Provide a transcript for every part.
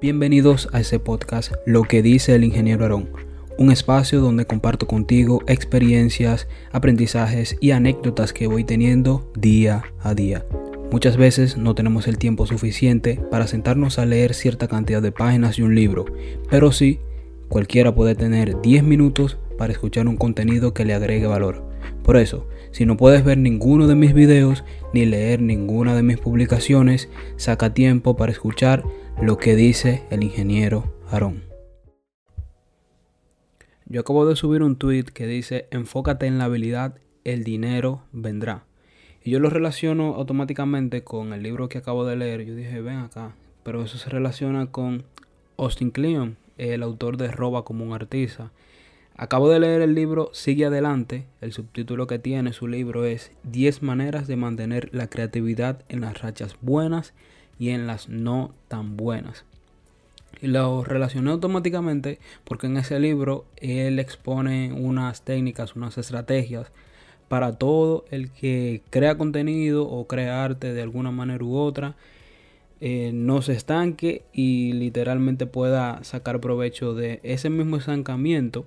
Bienvenidos a ese podcast Lo que dice el ingeniero Aarón, un espacio donde comparto contigo experiencias, aprendizajes y anécdotas que voy teniendo día a día. Muchas veces no tenemos el tiempo suficiente para sentarnos a leer cierta cantidad de páginas de un libro, pero sí, cualquiera puede tener 10 minutos para escuchar un contenido que le agregue valor. Por eso, si no puedes ver ninguno de mis videos ni leer ninguna de mis publicaciones, saca tiempo para escuchar lo que dice el ingeniero Aarón. Yo acabo de subir un tweet que dice enfócate en la habilidad, el dinero vendrá. Y yo lo relaciono automáticamente con el libro que acabo de leer. Yo dije, ven acá. Pero eso se relaciona con Austin Kleon, el autor de Roba como un artista. Acabo de leer el libro Sigue Adelante. El subtítulo que tiene su libro es 10 maneras de mantener la creatividad en las rachas buenas y en las no tan buenas. Y lo relacioné automáticamente porque en ese libro él expone unas técnicas, unas estrategias para todo el que crea contenido o crea arte de alguna manera u otra. Eh, no se estanque y literalmente pueda sacar provecho de ese mismo estancamiento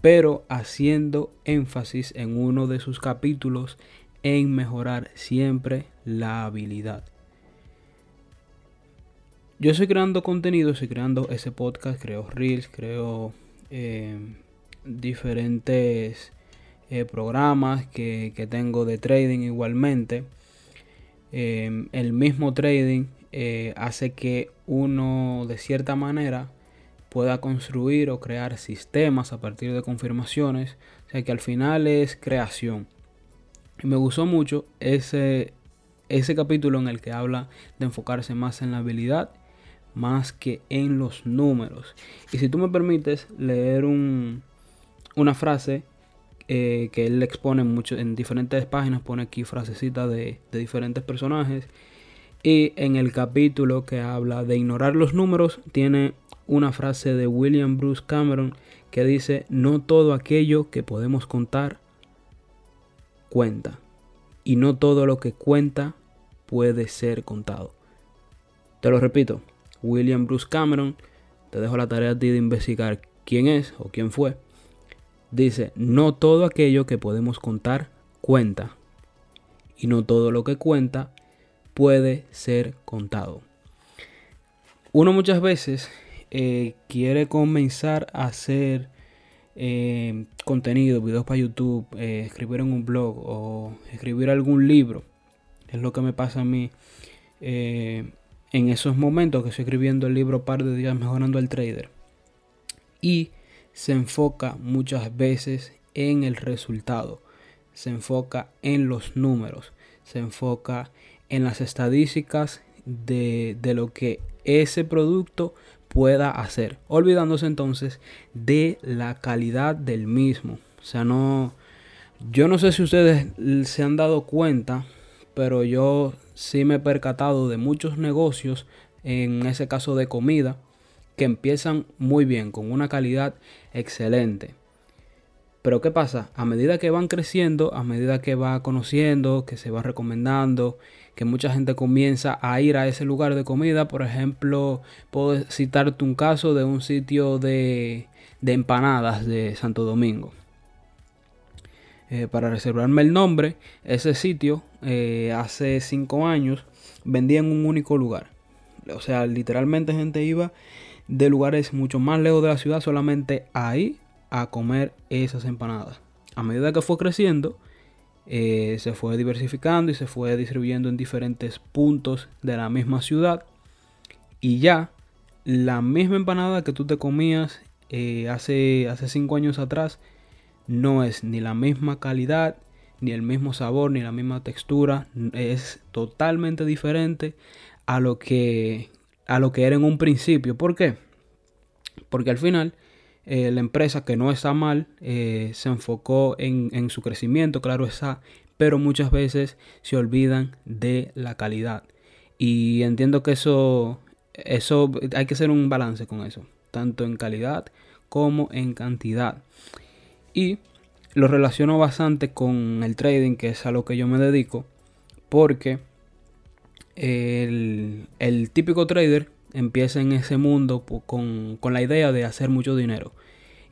pero haciendo énfasis en uno de sus capítulos en mejorar siempre la habilidad. Yo estoy creando contenido, estoy creando ese podcast, creo reels, creo eh, diferentes eh, programas que, tengo de trading igualmente. Eh, el mismo trading hace que uno de cierta manera pueda construir o crear sistemas a partir de confirmaciones. O sea que al final es creación. Y me gustó mucho ese, ese capítulo en el que habla de enfocarse más en la habilidad más que en los números. Y si tú me permites leer un, una frase eh, que él expone mucho en diferentes páginas, pone aquí frasecitas de, de diferentes personajes. Y en el capítulo que habla de ignorar los números, tiene una frase de William Bruce Cameron que dice, no todo aquello que podemos contar cuenta. Y no todo lo que cuenta puede ser contado. Te lo repito, William Bruce Cameron, te dejo la tarea a ti de investigar quién es o quién fue. Dice, no todo aquello que podemos contar cuenta. Y no todo lo que cuenta puede ser contado. Uno muchas veces eh, quiere comenzar a hacer eh, contenido, videos para YouTube, eh, escribir en un blog o escribir algún libro, es lo que me pasa a mí en esos momentos que estoy escribiendo el libro Par de Días Mejorando el Trader. Y se enfoca muchas veces en el resultado, se enfoca en los números, se enfoca en las estadísticas de, de lo que ese producto pueda hacer, olvidándose entonces de la calidad del mismo. O sea, no, yo no sé si ustedes se han dado cuenta, pero yo sí me he percatado de muchos negocios, en ese caso de comida, que empiezan muy bien, con una calidad excelente. Pero ¿qué pasa? A medida que van creciendo, a medida que va conociendo, que se va recomendando, que mucha gente comienza a ir a ese lugar de comida, por ejemplo, puedo citarte un caso de un sitio de, empanadas de Santo Domingo. Eh, para reservarme el nombre, ese sitio eh, hace cinco años vendía en un único lugar. O sea, literalmente gente iba de lugares mucho más lejos de la ciudad solamente ahí a comer esas empanadas. A medida que fue creciendo, eh, se fue diversificando y se fue distribuyendo en diferentes puntos de la misma ciudad. Y ya la misma empanada que tú te comías eh, hace, hace cinco años atrás no es ni la misma calidad, ni el mismo sabor, ni la misma textura. Es totalmente diferente a lo que, a lo que era en un principio. ¿Por qué? Porque al final eh, la empresa, que no está mal, eh, se enfocó en, su crecimiento, claro está, pero muchas veces se olvidan de la calidad. Y entiendo que eso, eso hay que hacer un balance con eso, tanto en calidad como en cantidad. Y lo relaciono bastante con el trading, que es a lo que yo me dedico, porque el, el típico trader empieza en ese mundo con, con la idea de hacer mucho dinero.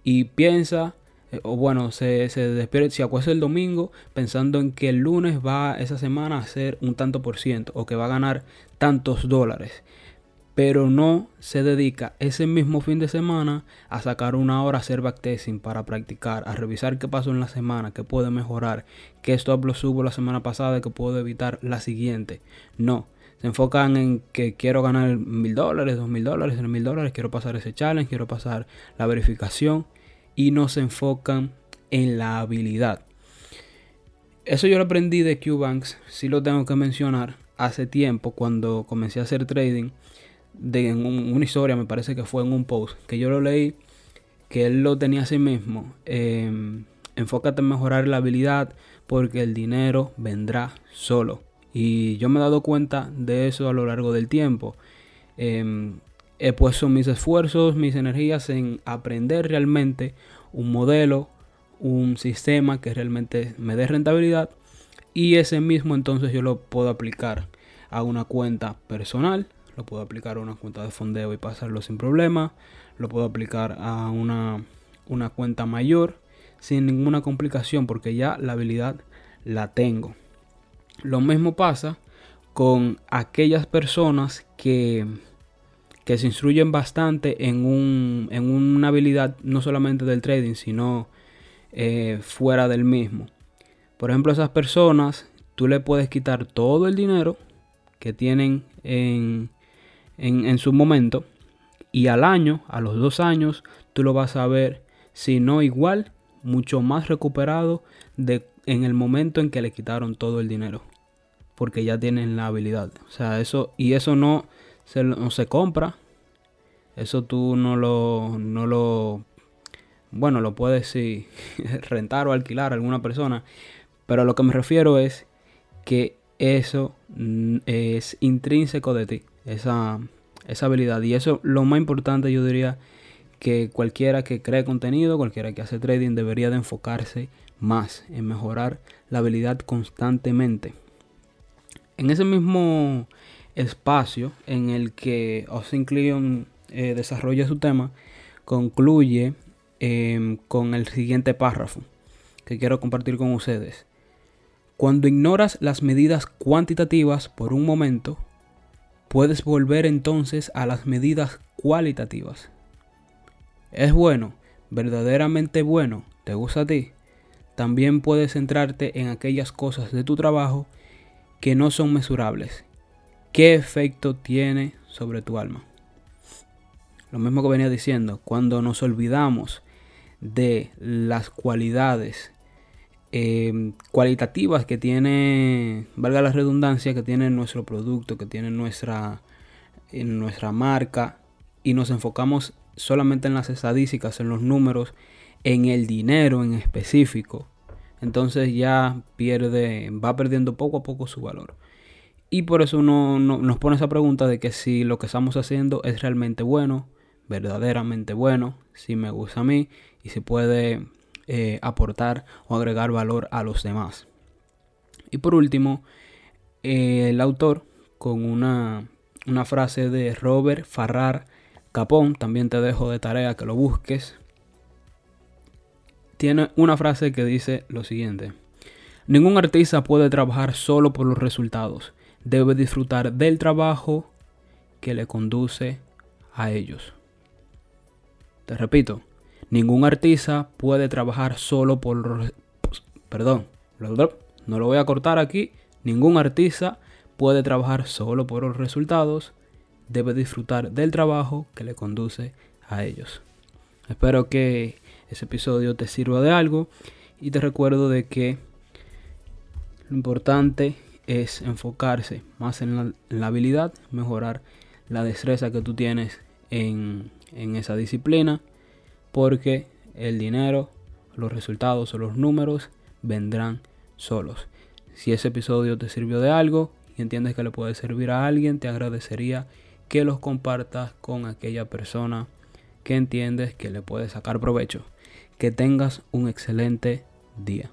Y piensa eh, o bueno, se, se despierta, si acuesta el domingo pensando en que el lunes va esa semana a hacer un tanto por ciento o que va a ganar tantos dólares. Pero no se dedica ese mismo fin de semana a sacar una hora a hacer backtesting para practicar, a revisar qué pasó en la semana, qué puede mejorar, qué stop lo subo la semana pasada y que puedo evitar la siguiente. No, se enfocan en que quiero ganar mil dólares, dos mil dólares, tres mil dólares, quiero pasar ese challenge, quiero pasar la verificación y no se enfocan en la habilidad. Eso yo lo aprendí de QBanks, si lo tengo que mencionar, hace tiempo cuando comencé a hacer trading. De en una historia, me parece que fue en un post, que yo lo leí, que él lo tenía así mismo. Em, enfócate en mejorar la habilidad porque el dinero vendrá solo. Y yo me he dado cuenta de eso a lo largo del tiempo. Em, he puesto mis esfuerzos, mis energías en aprender realmente un modelo, un sistema que realmente me dé rentabilidad y ese mismo entonces yo lo puedo aplicar a una cuenta personal, lo puedo aplicar a una cuenta de fondeo y pasarlo sin problema, lo puedo aplicar a una, una cuenta mayor sin ninguna complicación porque ya la habilidad la tengo. Lo mismo pasa con aquellas personas que que se instruyen bastante en, un, en una habilidad no solamente del trading, sino eh, fuera del mismo. Por ejemplo, esas personas, tú le puedes quitar todo el dinero que tienen en, en, su momento y al año, a los dos años, tú lo vas a ver, si no igual, mucho más recuperado de, en el momento en que le quitaron todo el dinero. Porque ya tienen la habilidad. O sea, eso, y eso no se, no se compra. Eso tú no lo, no lo, bueno, lo puedes sí, rentar o alquilar a alguna persona. Pero a lo que me refiero es que eso es intrínseco de ti, esa, esa habilidad. Y eso lo más importante yo diría que cualquiera que cree contenido, cualquiera que hace trading debería de enfocarse más en mejorar la habilidad constantemente. En ese mismo espacio en el que Austin Kleon eh, desarrolla su tema, concluye em, con el siguiente párrafo que quiero compartir con ustedes. Cuando ignoras las medidas cuantitativas por un momento, puedes volver entonces a las medidas cualitativas. Es bueno, verdaderamente bueno, te gusta a ti. También puedes centrarte en aquellas cosas de tu trabajo que no son mesurables ¿Qué efecto tiene sobre tu alma? Lo mismo que venía diciendo, cuando nos olvidamos de las cualidades eh, cualitativas que tiene, valga la redundancia, que tiene nuestro producto, que tiene nuestra, nuestra marca, y nos enfocamos solamente en las estadísticas, en los números, en el dinero en específico, entonces ya pierde, va perdiendo poco a poco su valor. Y por eso nos pone esa pregunta de que si lo que estamos haciendo es realmente bueno, verdaderamente bueno, si me gusta a mí y si puede eh, aportar o agregar valor a los demás. Y por último, eh, el autor con una, una frase de Robert Farrar Capón, también te dejo de tarea que lo busques, tiene una frase que dice lo siguiente. Ningún artista puede trabajar solo por los resultados debe disfrutar del trabajo que le conduce a ellos. Te repito, ningún artista puede trabajar solo por... Perdón, no lo voy a cortar aquí. Ningún artista puede trabajar solo por los resultados. Debe disfrutar del trabajo que le conduce a ellos. Espero que ese episodio te sirva de algo y te recuerdo de que lo importante es enfocarse más en la, habilidad, mejorar la destreza que tú tienes en, en esa disciplina, porque el dinero, los resultados o los números vendrán solos. Si ese episodio te sirvió de algo y entiendes que le puede servir a alguien, te agradecería que los compartas con aquella persona que entiendes que le puede sacar provecho. Que tengas un excelente día.